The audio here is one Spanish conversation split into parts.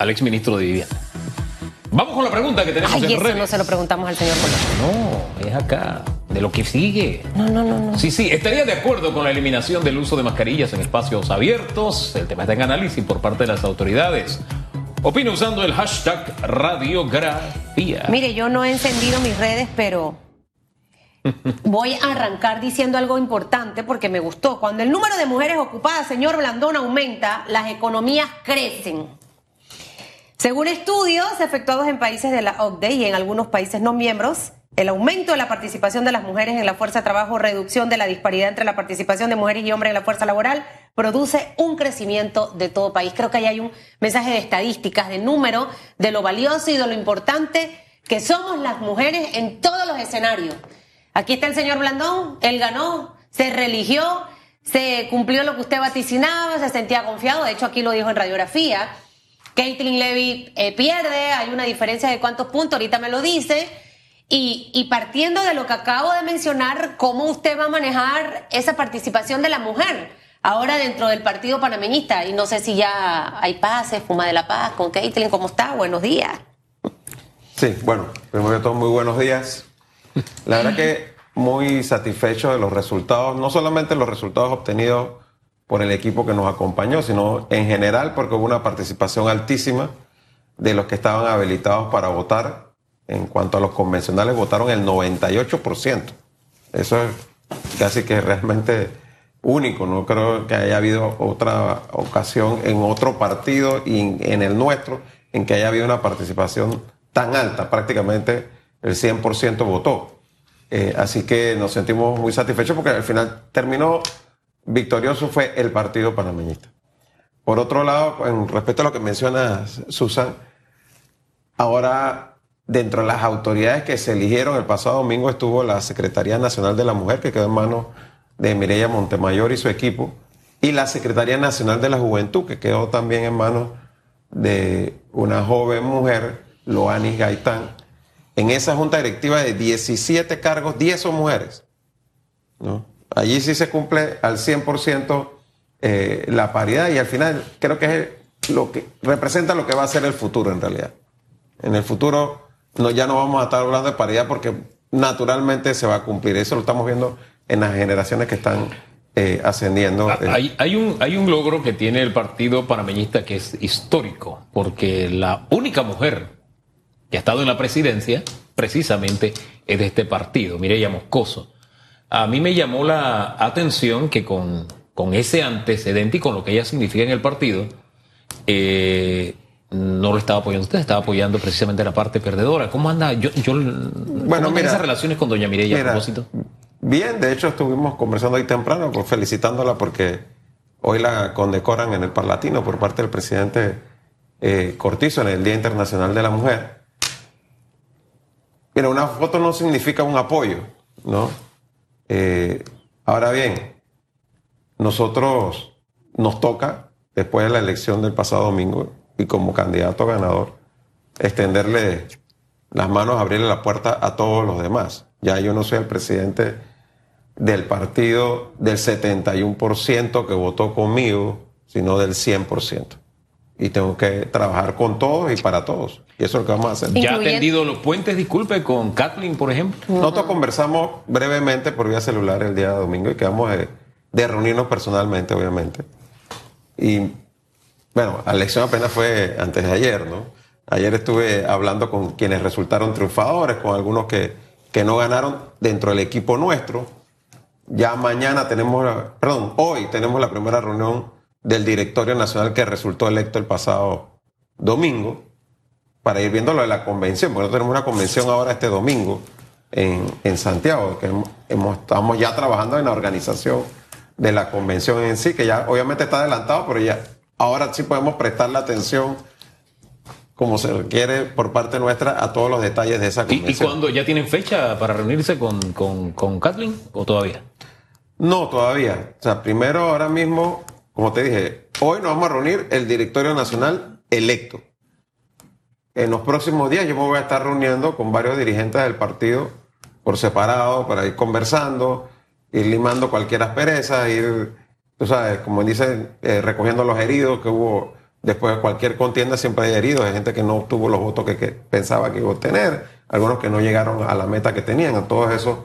al exministro de Vivienda. Vamos con la pregunta que tenemos Ay, en eso redes. no se lo preguntamos al señor Colón. No, es acá, de lo que sigue. No, no, no, no. Sí, sí, estaría de acuerdo con la eliminación del uso de mascarillas en espacios abiertos. El tema está en análisis por parte de las autoridades. Opina usando el hashtag radiografía. Mire, yo no he encendido mis redes, pero voy a arrancar diciendo algo importante porque me gustó. Cuando el número de mujeres ocupadas, señor Blandón, aumenta, las economías crecen. Según estudios efectuados en países de la OCDE y en algunos países no miembros, el aumento de la participación de las mujeres en la fuerza de trabajo, reducción de la disparidad entre la participación de mujeres y hombres en la fuerza laboral, produce un crecimiento de todo país. Creo que ahí hay un mensaje de estadísticas, de número, de lo valioso y de lo importante que somos las mujeres en todos los escenarios. Aquí está el señor Blandón, él ganó, se religió, se cumplió lo que usted vaticinaba, se sentía confiado, de hecho aquí lo dijo en radiografía. Caitlin Levy eh, pierde, hay una diferencia de cuántos puntos, ahorita me lo dice. Y, partiendo de lo que acabo de mencionar, ¿cómo usted va a manejar esa participación de la mujer ahora dentro del partido panameñista? Y no sé si ya hay paz, se fuma de la paz con Caitlin, ¿cómo está? Buenos días. Sí, bueno, primero de todo, muy buenos días. La verdad que muy satisfecho de los resultados, no solamente los resultados obtenidos por el equipo que nos acompañó, sino en general porque hubo una participación altísima de los que estaban habilitados para votar. En cuanto a los convencionales, votaron el 98%. Eso es casi que realmente único. No creo que haya habido otra ocasión en otro partido y en el nuestro en que haya habido una participación tan alta. Prácticamente el 100% votó. Eh, así que nos sentimos muy satisfechos porque al final terminó victorioso fue el partido panameñista. Por otro lado, en respecto a lo que menciona Susan, ahora dentro de las autoridades que se eligieron el pasado domingo estuvo la Secretaría Nacional de la Mujer, que quedó en manos de Mireya Montemayor y su equipo, y la Secretaría Nacional de la Juventud, que quedó también en manos de una joven mujer, Loanis Gaitán. En esa junta directiva de 17 cargos, 10 son mujeres. ¿no? Allí sí se cumple al 100% eh, la paridad y al final creo que es lo que representa lo que va a ser el futuro en realidad. En el futuro ya no vamos a estar hablando de paridad porque naturalmente se va a cumplir. Eso lo estamos viendo en las generaciones que están eh, ascendiendo. Ah, Hay, hay, un, hay un logro que tiene el partido panameñista que es histórico, porque la única mujer que ha estado en la presidencia precisamente es de este partido, Mireya Moscoso. A mí me llamó la atención que con, con ese antecedente y con lo que ella significa en el partido, eh, no lo estaba apoyando usted, estaba apoyando precisamente la parte perdedora. ¿Cómo anda? Yo, yo bueno, ¿cómo mira, esas relaciones con doña Mireya a propósito? Bien, de hecho estuvimos conversando hoy temprano, pues, felicitándola porque hoy la condecoran en el Parlatino por parte del presidente eh, Cortizo en el Día Internacional de la Mujer. Mira, una foto no significa un apoyo, ¿no? Eh, ahora bien, nosotros nos toca, después de la elección del pasado domingo, y como candidato ganador, extenderle las manos, abrirle la puerta a todos los demás. Ya yo no soy el presidente del partido del 71% que votó conmigo, sino del 100%. Y tengo que trabajar con todos y para todos. Y eso es lo que vamos a hacer. ¿Ya ha atendido los puentes, disculpe, con Kathleen, por ejemplo? Nosotros conversamos brevemente por vía celular el día domingo y quedamos de, de reunirnos personalmente, obviamente. Y bueno, la elección apenas fue antes de ayer, ¿no? Ayer estuve hablando con quienes resultaron triunfadores, con algunos que, que no ganaron dentro del equipo nuestro. Ya mañana tenemos, perdón, hoy tenemos la primera reunión del directorio nacional que resultó electo el pasado domingo para ir viendo lo de la convención, porque tenemos una convención ahora este domingo en, en Santiago, que hemos- estamos ya trabajando en la organización de la convención en sí, que ya obviamente está adelantado, pero ya ahora sí podemos prestarle atención como se requiere por parte nuestra a todos los detalles de esa ¿Y, convención. y cuándo? ¿Ya tienen fecha para reunirse con, con, con Kathleen o todavía? No, todavía. O sea, primero, ahora mismo, como te dije, hoy nos vamos a reunir el directorio nacional electo. En los próximos días yo me voy a estar reuniendo con varios dirigentes del partido por separado para ir conversando, ir limando cualquier aspereza, ir, tú sabes, como dicen, eh, recogiendo los heridos que hubo Después de cualquier contienda siempre hay heridos, hay gente que no obtuvo los votos que, pensaba que iba a obtener, algunos que no llegaron a la meta que tenían. A todos esos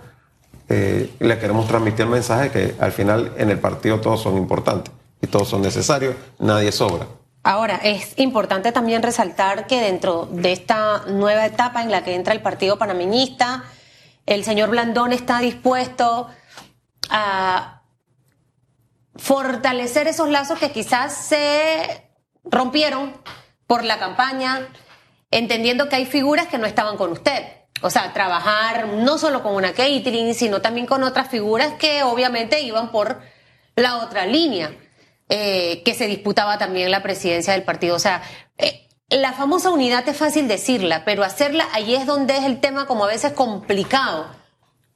eh, le queremos transmitir el mensaje que al final en el partido todos son importantes y todos son necesarios, nadie sobra. Ahora, es importante también resaltar que dentro de esta nueva etapa en la que entra el Partido Panameñista, el señor Blandón está dispuesto a fortalecer esos lazos que quizás se rompieron por la campaña, entendiendo que hay figuras que no estaban con usted. O sea, trabajar no solo con una catering, sino también con otras figuras que obviamente iban por la otra línea, eh, que se disputaba también la presidencia del partido. O sea, eh, la famosa unidad es fácil decirla, pero hacerla ahí es donde es el tema como a veces complicado.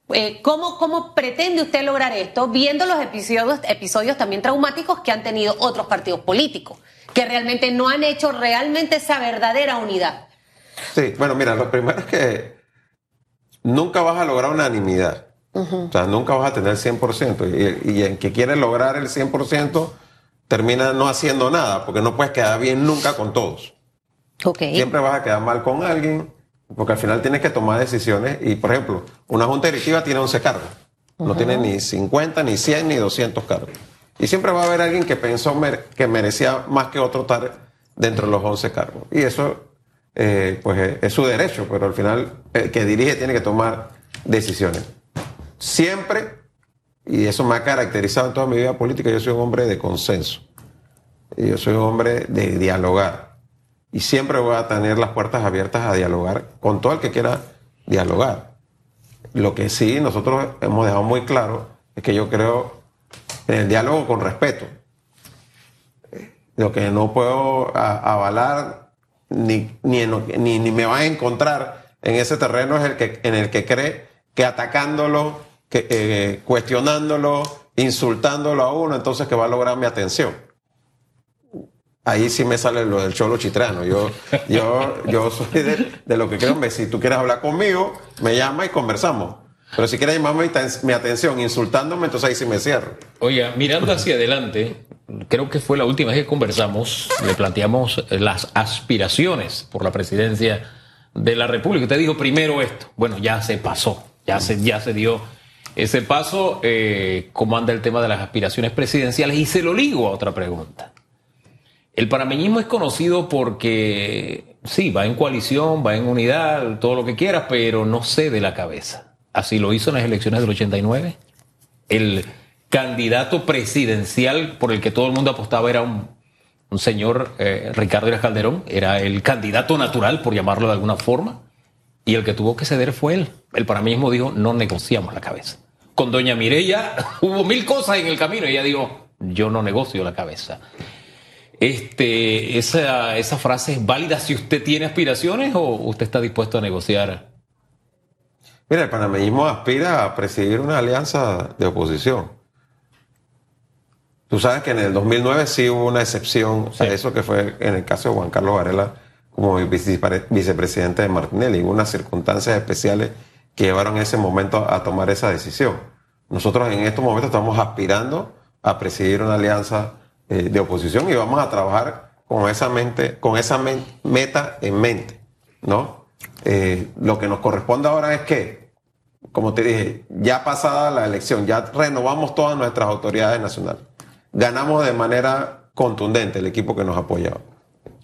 Eh, ¿cómo, ¿Cómo pretende usted lograr esto viendo los episodios, episodios también traumáticos que han tenido otros partidos políticos, que realmente no han hecho realmente esa verdadera unidad? Sí, bueno, mira, lo primero es que nunca vas a lograr unanimidad. O sea, nunca vas a tener 100%. Y, y el que quiere lograr el 100% termina no haciendo nada, porque no puedes quedar bien nunca con todos. Okay. Siempre vas a quedar mal con alguien, porque al final tienes que tomar decisiones. Y, por ejemplo, una junta directiva tiene 11 cargos. No tiene ni 50, ni 100, ni 200 cargos. Y siempre va a haber alguien que pensó que merecía más que otro estar dentro de los 11 cargos. Y eso eh, pues es su derecho, pero al final el que dirige tiene que tomar decisiones. Siempre, y eso me ha caracterizado en toda mi vida política, yo soy un hombre de consenso. Yo soy un hombre de dialogar. Y siempre voy a tener las puertas abiertas a dialogar con todo el que quiera dialogar. Lo que sí nosotros hemos dejado muy claro es que yo creo en el diálogo con respeto. Lo que no puedo avalar ni, ni, ni, ni me va a encontrar en ese terreno es el que, en el que cree que atacándolo, eh, cuestionándolo, insultándolo a uno, entonces que va a lograr mi atención. Ahí sí me sale lo del cholo chitrano. Yo, yo, yo soy de, lo que creo. Si tú quieres hablar conmigo, me llama y conversamos. Pero si quieres llamarme mi, atención insultándome, entonces ahí sí me cierro. Oiga, mirando hacia adelante, creo que fue la última vez que conversamos, le planteamos las aspiraciones por la presidencia de la República. Usted dijo primero esto. Bueno, ya se pasó, ya se, ya se dio ese paso. Eh, ¿Cómo anda el tema de las aspiraciones presidenciales? Y se lo ligo a otra pregunta. El panameñismo es conocido porque, sí, va en coalición, va en unidad, todo lo que quiera, pero no cede la cabeza. Así lo hizo en las elecciones del 89. El candidato presidencial por el que todo el mundo apostaba era un, señor eh, Ricardo Iras Calderón, era el candidato natural, por llamarlo de alguna forma, y el que tuvo que ceder fue él. El para mí mismo dijo, no negociamos la cabeza. Con doña Mireya hubo mil cosas en el camino ella dijo, yo no negocio la cabeza. Este, esa, esa frase es válida si usted tiene aspiraciones o usted está dispuesto a negociar. Mira, el panameñismo aspira a presidir una alianza de oposición. Tú sabes que en el 2009 sí hubo una excepción a eso que fue en el caso de Juan Carlos Varela como vicepresidente de Martinelli. Hubo unas circunstancias especiales que llevaron ese momento a tomar esa decisión. Nosotros en estos momentos estamos aspirando a presidir una alianza eh, de oposición y vamos a trabajar con esa mente, con esa meta en mente, ¿no? Eh, lo que nos corresponde ahora es que, como te dije, ya pasada la elección, ya renovamos todas nuestras autoridades nacionales ganamos de manera contundente el equipo que nos apoyaba.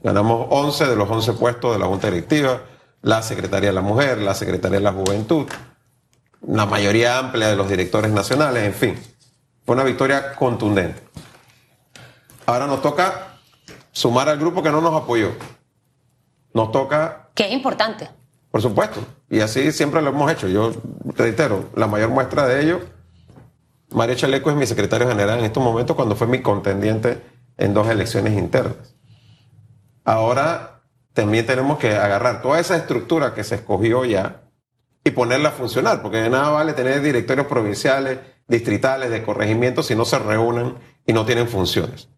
Ganamos 11 de los 11 puestos de la Junta Directiva, la Secretaría de la Mujer, la Secretaría de la Juventud, la mayoría amplia de los directores nacionales, en fin. Fue una victoria contundente. Ahora nos toca sumar al grupo que no nos apoyó. Nos toca... Que es importante. Por supuesto. Y así siempre lo hemos hecho. Yo reitero, la mayor muestra de ello Mario Chaleco es mi secretario general en estos momentos cuando fue mi contendiente en dos elecciones internas. Ahora también tenemos que agarrar toda esa estructura que se escogió ya y ponerla a funcionar, porque de nada vale tener directorios provinciales, distritales, de corregimiento si no se reúnen y no tienen funciones.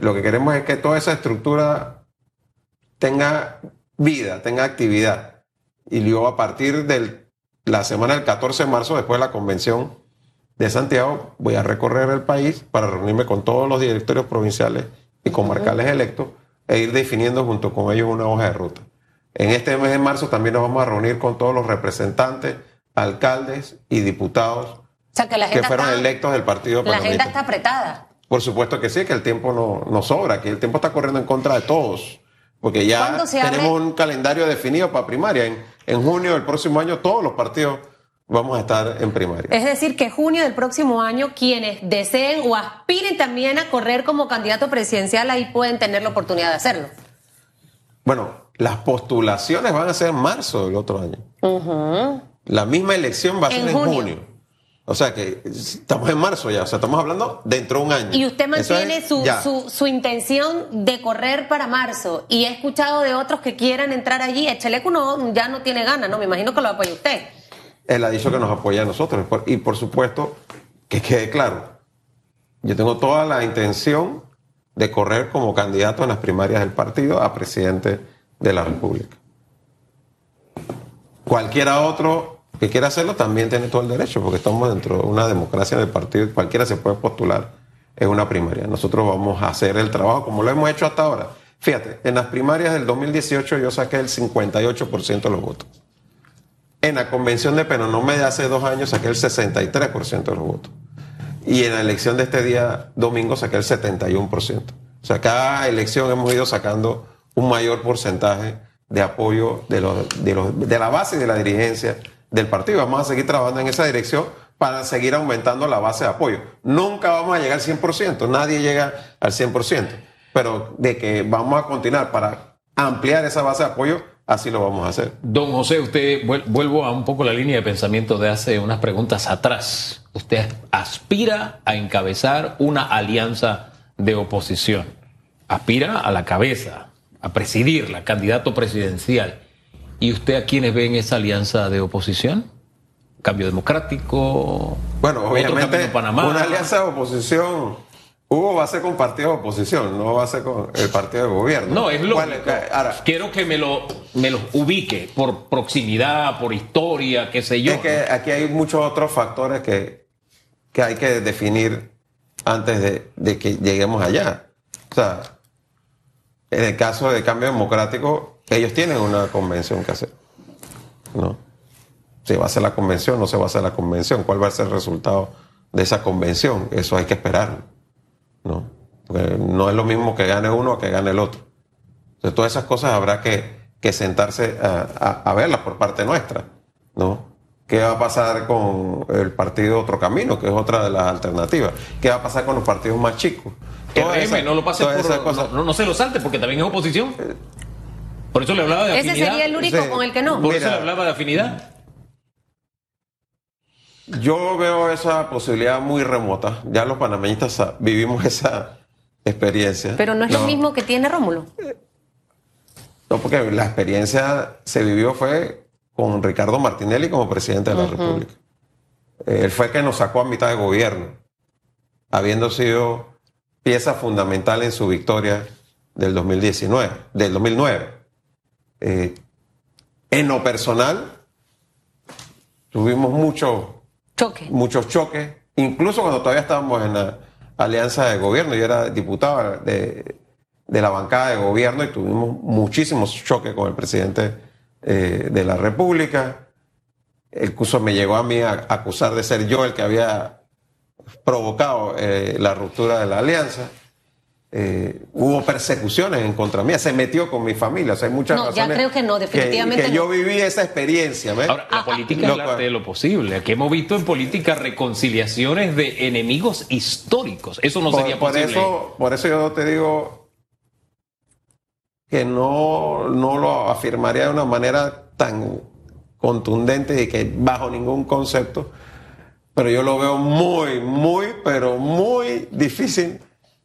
lo que queremos es que toda esa estructura tenga vida, tenga actividad. Y luego a partir de la semana del 14 de marzo, después de la convención de Santiago, voy a recorrer el país para reunirme con todos los directorios provinciales y comarcales electos e ir definiendo junto con ellos una hoja de ruta. En este mes de marzo también nos vamos a reunir con todos los representantes, alcaldes y diputados O sea, que la que agenda, fueron está, electos del partido la agenda está apretada. Por supuesto que sí, que el tiempo no, no sobra, que el tiempo está corriendo en contra de todos. Porque ya ¿Cuándo se tenemos abre? un calendario definido para primaria. En, en junio del próximo año todos los partidos vamos a estar en primaria. Es decir, que junio del próximo año, quienes deseen o aspiren también a correr como candidato presidencial, ahí pueden tener la oportunidad de hacerlo. Bueno, las postulaciones van a ser en marzo del otro año. La misma elección va a En ser en junio. junio. O sea que estamos en marzo ya, o sea, estamos hablando dentro de un año. Y usted mantiene es su, su, su intención de correr para marzo. Y he escuchado de otros que quieran entrar allí. El Chaleco no, ya no tiene ganas, ¿no? Me imagino que lo apoya usted. Él ha dicho que nos apoya a nosotros. Y por supuesto, que quede claro, yo tengo toda la intención de correr como candidato en las primarias del partido a presidente de la República. Cualquiera otro que quiera hacerlo también tiene todo el derecho, porque estamos dentro de una democracia del partido y cualquiera se puede postular en una primaria. Nosotros vamos a hacer el trabajo como lo hemos hecho hasta ahora. Fíjate, en las primarias del 2018 yo saqué el 58% de los votos. En la convención de Penonomé de hace dos años saqué el 63% de los votos. Y en la elección de este día domingo saqué el 71%. O sea, cada elección hemos ido sacando un mayor porcentaje de apoyo de, los, de, los- de la base y de la dirigencia del partido. Vamos a seguir trabajando en esa dirección para seguir aumentando la base de apoyo. Nunca vamos a llegar al 100%, nadie llega al 100%, pero de que vamos a continuar para ampliar esa base de apoyo, así lo vamos a hacer. Don José, usted vuel- vuelvo a un poco la línea de pensamiento de hace unas preguntas atrás. Usted aspira a encabezar una alianza de oposición. Aspira a la cabeza, a presidirla, candidato presidencial. ¿Y usted a quiénes ve en esa alianza de oposición? Cambio democrático. Bueno, obviamente, Panamá. una alianza de oposición, Hugo va a ser con partido de oposición, no va a ser con el partido de gobierno. No, es ¿Cuál lógico. Ahora, Quiero que me lo, me lo ubique por proximidad, por historia, qué sé yo. es que aquí hay muchos otros factores que, que hay que definir antes de, de que lleguemos allá. O sea, en el caso de cambio democrático, ellos tienen una convención que hacer. ¿No? Si va a ser la convención, no se va a hacer la convención. ¿Cuál va a ser el resultado de esa convención? Eso hay que esperar. ¿No? Porque no es lo mismo que gane uno o que gane el otro. Entonces, todas esas cosas habrá que, que sentarse a, a- a verlas por parte nuestra, ¿no? ¿Qué va a pasar con el partido Otro Camino, que es otra de las alternativas? ¿Qué va a pasar con los partidos más chicos? No lo pase por, no, no se lo salte porque también es oposición. Por eso le hablaba de Ese afinidad. sería el único Sí. con el que no. Por eso le hablaba de afinidad. Yo veo esa posibilidad muy remota. Ya los panameñistas vivimos esa experiencia. Pero no es lo mismo que tiene Rómulo. No, porque la experiencia se vivió fue con Ricardo Martinelli como presidente de la República. Él fue el que nos sacó a mitad de gobierno, habiendo sido pieza fundamental en su victoria del 2019, del 2009. Eh, en lo personal, tuvimos mucho, Muchos choques, incluso cuando todavía estábamos en la alianza de gobierno. Yo era diputado de, de la bancada de gobierno y tuvimos muchísimos choques con el presidente eh, de la República. El curso me llegó a mí a acusar de ser yo el que había provocado eh, la ruptura de la alianza. Eh, hubo persecuciones en contra mía, se metió con mi familia. O sea, hay muchas No, ya razones creo que no, definitivamente que no. yo viví esa experiencia. ¿ves? Ahora, la política es arte de lo posible. Aquí hemos visto en política reconciliaciones de enemigos históricos. Eso no por, sería por posible. eso, por eso yo te digo que no, no lo afirmaría de una manera tan contundente y que bajo ningún concepto, pero yo lo veo muy, muy, pero muy difícil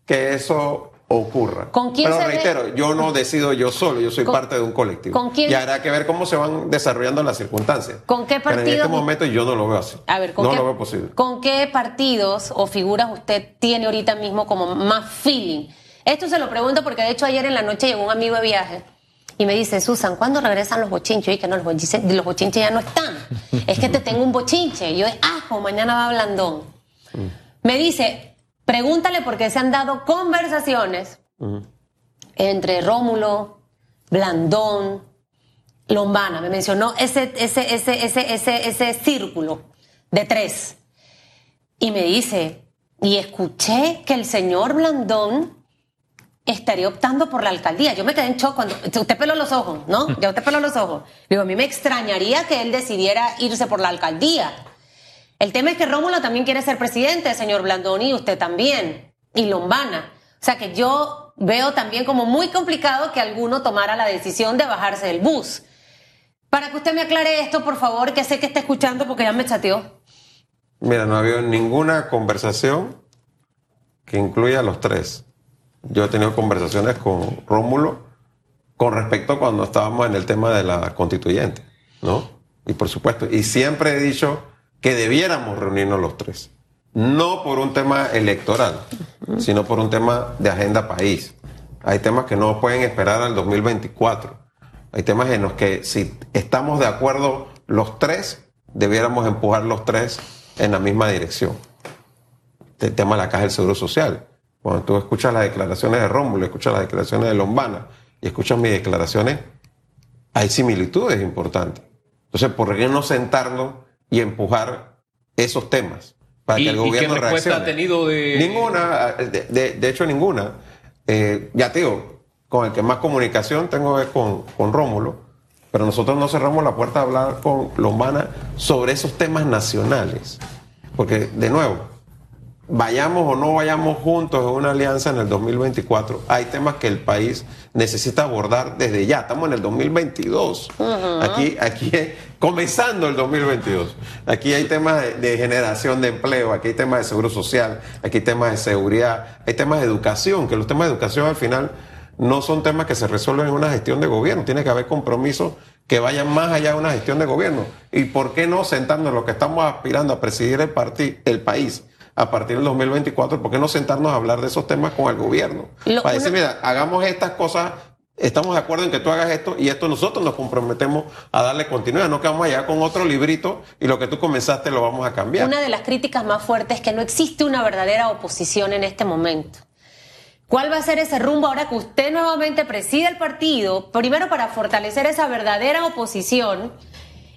que eso ocurra. ¿Con quién pero ve? reitero, yo no decido yo solo, yo soy ¿Con- parte de un colectivo. con quién- Y habrá que ver cómo se van desarrollando las circunstancias. ¿Con qué Pero en este momento yo no lo veo así. A ver, ¿con, no qué, lo veo posible. ¿con qué partidos o figuras usted tiene ahorita mismo como más feeling? Esto se lo pregunto porque de hecho ayer en la noche llegó un amigo de viaje y me dice, Susan, ¿cuándo regresan los bochinches? Y que no, los bochinches, los bochinches ya no están. es que te tengo un bochinche. Y yo, ah, como mañana va Blandón. Me dice, pregúntale por qué se han dado conversaciones entre Rómulo, Blandón, Lombana. Me mencionó ese, ese, ese, ese, ese, ese círculo de tres. Y me dice, y escuché que el señor Blandón estaría optando por la alcaldía. Yo me quedé en shock cuando usted peló los ojos, ¿no? Ya usted peló los ojos. Digo, a mí me extrañaría que él decidiera irse por la alcaldía. El tema es que Rómulo también quiere ser presidente, señor Blandón, y usted también, y Lombana. O sea que yo veo también como muy complicado que alguno tomara la decisión de bajarse del bus. Para que usted me aclare esto, por favor, que sé que está escuchando porque ya me chateó. Mira, no ha habido ninguna conversación que incluya a los tres. Yo he tenido conversaciones con Rómulo con respecto a cuando estábamos en el tema de la constituyente, ¿no? Y por supuesto, y siempre he dicho que debiéramos reunirnos los tres. No por un tema electoral, sino por un tema de agenda país. Hay temas que no pueden esperar al 2024. Hay temas en los que si estamos de acuerdo los tres, debiéramos empujar los tres en la misma dirección. El tema de la caja del Seguro Social. Cuando tú escuchas las declaraciones de Rómulo, escuchas las declaraciones de Lombana y escuchas mis declaraciones, hay similitudes importantes. Entonces, ¿por qué no sentarnos y empujar esos temas para que el gobierno ¿y qué respuesta ha tenido de ninguna de, hecho ninguna. Eh, ya te digo con el que más comunicación tengo es con, con Rómulo pero nosotros no cerramos la puerta a hablar con Lombana sobre esos temas nacionales. Porque de nuevo vayamos o no vayamos juntos en una alianza en el 2024, hay temas que el país necesita abordar desde ya. Estamos en el 2022. Aquí, aquí comenzando el 2022. Aquí hay temas de, generación de empleo, aquí hay temas de seguro social, aquí hay temas de seguridad, hay temas de educación, que los temas de educación al final no son temas que se resuelven en una gestión de gobierno. Tiene que haber compromisos que vayan más allá de una gestión de gobierno. ¿Y por qué no sentarnos en lo que estamos aspirando a presidir el, el país? A partir del 2024, ¿por qué no sentarnos a hablar de esos temas con el gobierno? Para decir, mira, hagamos estas cosas, estamos de acuerdo en que tú hagas esto y esto nosotros nos comprometemos a darle continuidad, no que vamos allá con otro librito y lo que tú comenzaste lo vamos a cambiar. Una de las críticas más fuertes es que no existe una verdadera oposición en este momento. ¿Cuál va a ser ese rumbo ahora que usted nuevamente preside el partido? Primero para fortalecer esa verdadera oposición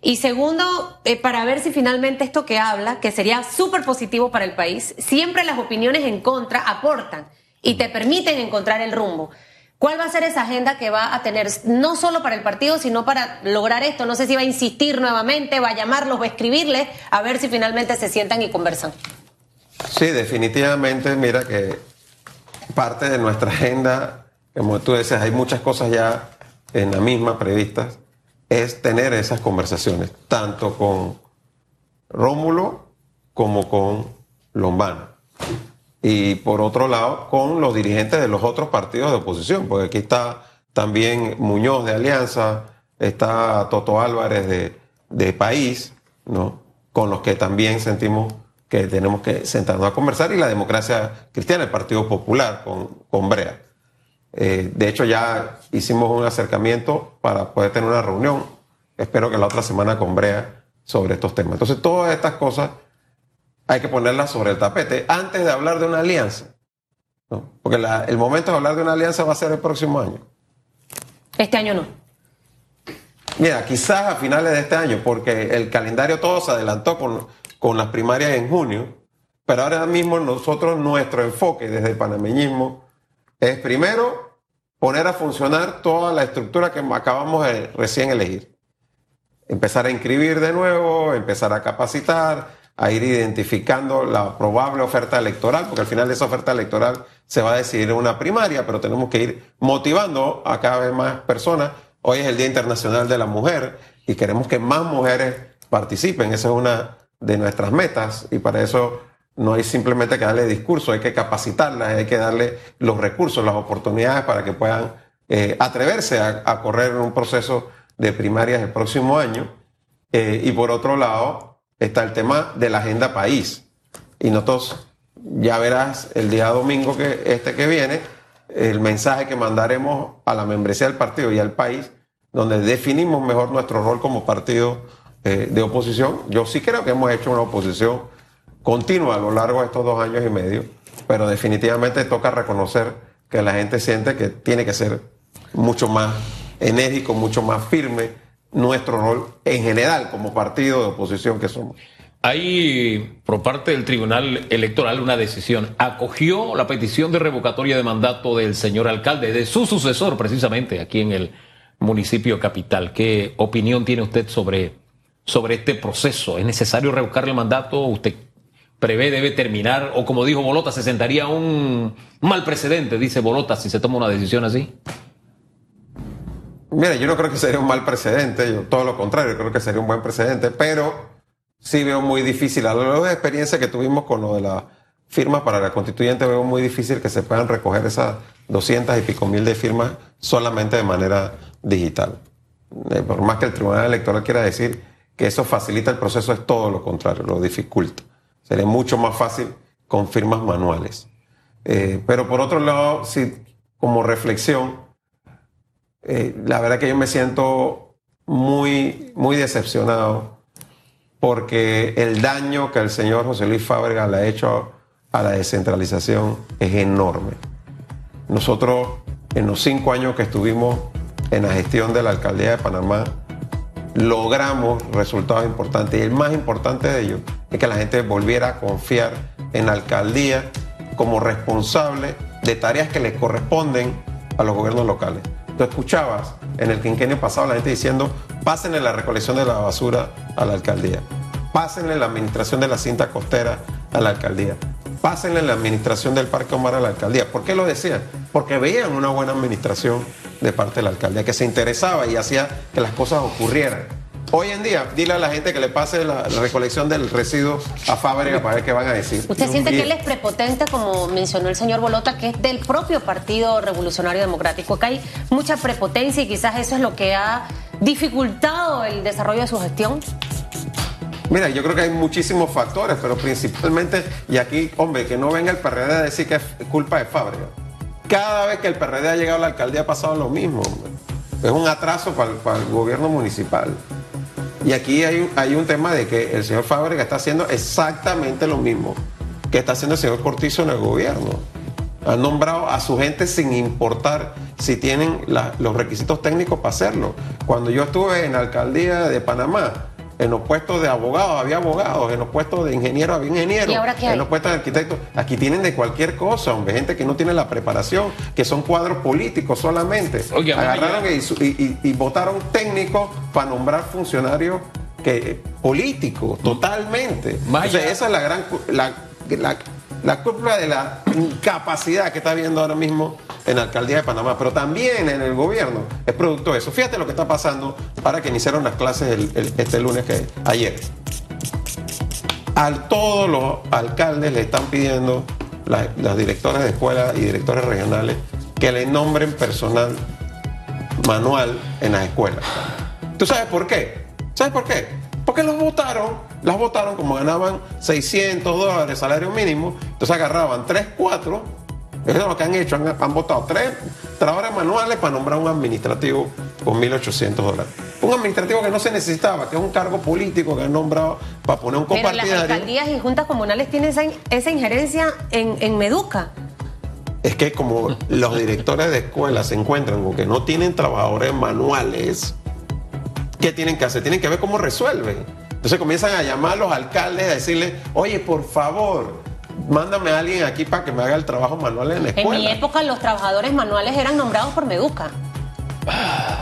y segundo, eh, para ver si finalmente esto que habla, que sería súper positivo para el país, siempre las opiniones en contra aportan y te permiten encontrar el rumbo. ¿Cuál va a ser esa agenda que va a tener no solo para el partido, sino para lograr esto? No sé si va a insistir nuevamente, va a llamarlos, va a escribirles, a ver si finalmente se sientan y conversan. Sí, definitivamente, mira que parte de nuestra agenda, como tú dices, hay muchas cosas ya en la misma previstas es tener esas conversaciones, tanto con Rómulo como con Lombana. Y por otro lado, con los dirigentes de los otros partidos de oposición, porque aquí está también Muñoz de Alianza, está Toto Álvarez de, de País, ¿no? con los que también sentimos que tenemos que sentarnos a conversar, y la democracia cristiana, el Partido Popular, con, con Brea. Eh, de hecho, ya hicimos un acercamiento para poder tener una reunión. Espero que la otra semana con Brea sobre estos temas. Entonces, todas estas cosas hay que ponerlas sobre el tapete antes de hablar de una alianza. Porque el momento de hablar de una alianza va a ser el próximo año. Este año no. Mira, quizás a finales de este año, porque el calendario todo se adelantó con, con las primarias en junio, pero ahora mismo nosotros, nuestro enfoque desde el panameñismo es primero poner a funcionar toda la estructura que acabamos de recién elegir. Empezar a inscribir de nuevo, empezar a capacitar, a ir identificando la probable oferta electoral, porque al final esa oferta electoral se va a decidir una primaria, pero tenemos que ir motivando a cada vez más personas. Hoy es el Día Internacional de la Mujer y queremos que más mujeres participen. Esa es una de nuestras metas y para eso no hay simplemente que darle discurso, hay que capacitarlas, hay que darle los recursos, las oportunidades para que puedan eh, atreverse a, correr en un proceso de primarias el próximo año. Eh, y por otro lado está el tema de la agenda país. Y nosotros ya verás el día domingo que este que viene el mensaje que mandaremos a la membresía del partido y al país, donde definimos mejor nuestro rol como partido eh, de oposición. Yo sí creo que hemos hecho una oposición continua a lo largo de estos dos años y medio, pero definitivamente toca reconocer que la gente siente que tiene que ser mucho más enérgico, mucho más firme nuestro rol en general como partido de oposición que somos. Hay por parte del Tribunal Electoral una decisión. Acogió la petición de revocatoria de mandato del señor alcalde, de su sucesor precisamente aquí en el municipio capital. ¿Qué opinión tiene usted sobre, sobre este proceso? ¿Es necesario revocar el mandato? ¿Usted prevé debe terminar? O como dijo Bolota, se sentaría un mal precedente, dice Bolota, si se toma una decisión así. Mira, yo no creo que sería un mal precedente, yo todo lo contrario, creo que sería un buen precedente, pero sí veo muy difícil, a la experiencia que tuvimos con lo de la firma para la constituyente, veo muy difícil que se puedan recoger esas 200 y pico mil de firmas solamente de manera digital. Eh, por más que el Tribunal Electoral quiera decir que eso facilita el proceso, es todo lo contrario, lo dificulta. Sería mucho más fácil con firmas manuales. Eh, pero por otro lado, sí, como reflexión, eh, la verdad que yo me siento muy, muy decepcionado porque el daño que el señor José Luis Fábrega le ha hecho a la descentralización es enorme. Nosotros, en los cinco años que estuvimos en la gestión de la alcaldía de Panamá, logramos resultados importantes y el más importante de ellos es que la gente volviera a confiar en la alcaldía como responsable de tareas que le corresponden a los gobiernos locales. Tú escuchabas en el quinquenio pasado la gente diciendo, pásenle la recolección de la basura a la alcaldía, pásenle la administración de la cinta costera a la alcaldía, pásenle la administración del Parque Omar a la alcaldía. ¿Por qué lo decían? Porque veían una buena administración de parte de la alcaldía, que se interesaba y hacía que las cosas ocurrieran. Hoy en día, dile a la gente que le pase la, recolección del residuo a fábrica para ver qué van a decir. ¿Usted siente que él es prepotente, como mencionó el señor Bolota, que es del propio Partido Revolucionario Democrático? Acá hay mucha prepotencia y quizás eso es lo que ha dificultado el desarrollo de su gestión. Mira, yo creo que hay muchísimos factores, pero principalmente, y aquí, hombre, que no venga el PRD a decir que es culpa de fábrica. Cada vez que el PRD ha llegado a la alcaldía ha pasado lo mismo. Es un atraso para el gobierno municipal. Y aquí hay, hay un tema de que el señor Fábrega está haciendo exactamente lo mismo que está haciendo el señor Cortizo en el gobierno. Ha nombrado a su gente sin importar si tienen los requisitos técnicos para hacerlo. Cuando yo estuve en la alcaldía de Panamá, en los puestos de abogados había abogados, en los puestos de ingenieros había ingenieros, ¿Y ahora qué en los puestos de arquitectos. Aquí tienen de cualquier cosa, hombre, gente que no tiene la preparación, que son cuadros políticos solamente. Agarraron y, votaron técnicos para nombrar funcionarios que, políticos, totalmente. esa es la gran la culpa de la incapacidad que está viendo ahora mismo en la alcaldía de Panamá, pero también en el gobierno es producto de eso. Fíjate lo que está pasando para que iniciaron las clases este lunes que ayer. A todos los alcaldes le están pidiendo las directoras de escuelas y directores regionales que le nombren personal manual en las escuelas. ¿Tú sabes por qué? ¿Sabes por qué? Porque los votaron, las votaron como ganaban 600 dólares salario mínimo, entonces agarraban 3, 4, eso es lo que han hecho, han, votado 3 trabajadores manuales para nombrar un administrativo con 1.800 dólares. Un administrativo que no se necesitaba, que es un cargo político que han nombrado para poner un compartidario. Pero las alcaldías y juntas comunales tienen esa, injerencia en, en Meduca es que como los directores de escuelas se encuentran con que no tienen trabajadores manuales, ¿qué tienen que hacer? Tienen que ver cómo resuelven. Entonces comienzan a llamar a los alcaldes a decirle, oye, por favor, mándame a alguien aquí para que me haga el trabajo manual en la escuela. En mi época los trabajadores manuales eran nombrados por Meduca.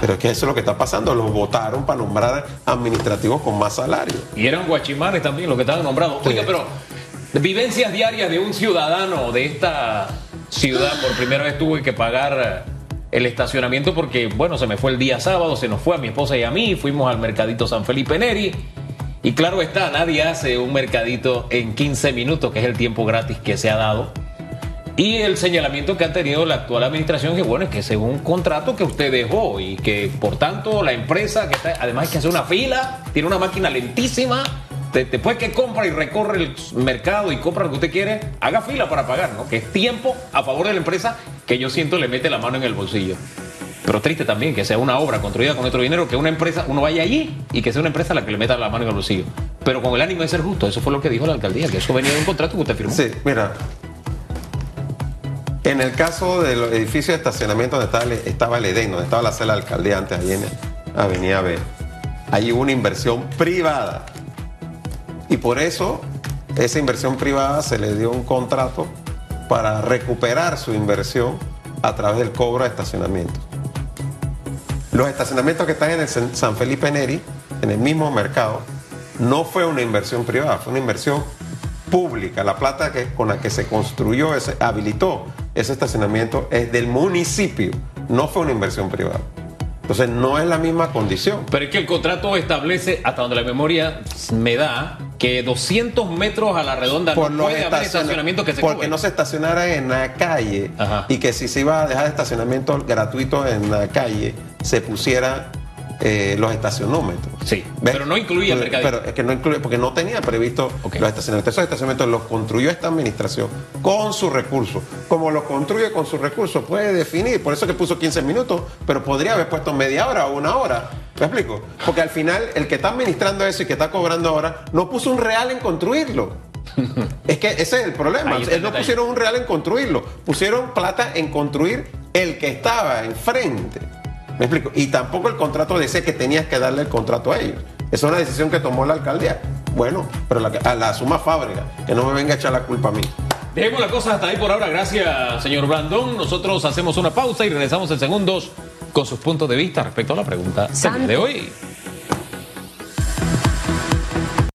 Pero es que eso es lo que está pasando. Los votaron para nombrar administrativos con más salario. Y eran guachimanes también los que estaban nombrados. Oiga, pero vivencias diarias de un ciudadano de esta ciudad, por primera vez tuve que pagar el estacionamiento porque, bueno, se me fue el día sábado, se nos fue a mi esposa y a mí, fuimos al mercadito San Felipe Neri. Y claro está, nadie hace un mercadito en 15 minutos, que es el tiempo gratis que se ha dado. Y el señalamiento que ha tenido la actual administración, que bueno, es que según un contrato que usted dejó y que por tanto la empresa, que además hay que hacer una fila, tiene una máquina lentísima, después que compra y recorre el mercado y compra lo que usted quiere, haga fila para pagar, ¿no? Que es tiempo a favor de la empresa que yo siento le mete la mano en el bolsillo. Pero triste también que sea una obra construida con nuestro dinero, que una empresa, uno vaya allí y que sea una empresa la que le meta la mano en el bolsillo. Pero con el ánimo de ser justo, eso fue lo que dijo la alcaldía, que eso venía de un contrato que usted firmó. Sí, mira. En el caso del edificio de estacionamiento donde estaba, estaba el EDEN, donde estaba la sala de alcaldía antes, ahí en Avenida B, hay una inversión privada. Y por eso, esa inversión privada se le dio un contrato para recuperar su inversión a través del cobro de estacionamiento. Los estacionamientos que están en el San Felipe Neri, en el mismo mercado, no fue una inversión privada, fue una inversión pública. La plata con la que se construyó, ese, habilitó ese estacionamiento es del municipio, no fue una inversión privada. Entonces no es la misma condición. Pero es que el contrato establece, hasta donde la memoria me da, que 200 metros a la redonda no puede haber estaciona- estacionamiento que se porque cubre. no se estacionara en la calle Ajá. y que si se iba a dejar estacionamiento gratuito en la calle se pusiera eh, los estacionómetros. Sí, ¿Ves? pero no incluía Pero- mercadillo. Pero es que no incluye, porque no tenía previsto los estacionamientos. Esos estacionamientos los construyó esta administración con sus recursos. Como los construye con sus recursos, puede definir. Por eso que puso 15 minutos, pero podría haber puesto media hora o una hora. ¿Me explico? Porque al final, el que está administrando eso y que está cobrando ahora, no puso un real en construirlo. Es que ese es el problema. Ellos no pusieron un real en construirlo. Pusieron plata en construir el que estaba enfrente. ¿Me explico? Y tampoco el contrato decía que tenías que darle el contrato a ellos. Esa es una decisión que tomó la alcaldía. Bueno, pero la, a la suma fábrica. Que no me venga a echar la culpa a mí. Dejemos la cosa hasta ahí por ahora. Gracias, señor Blandón. Nosotros hacemos una pausa y regresamos en segundos con sus puntos de vista respecto a la pregunta de hoy.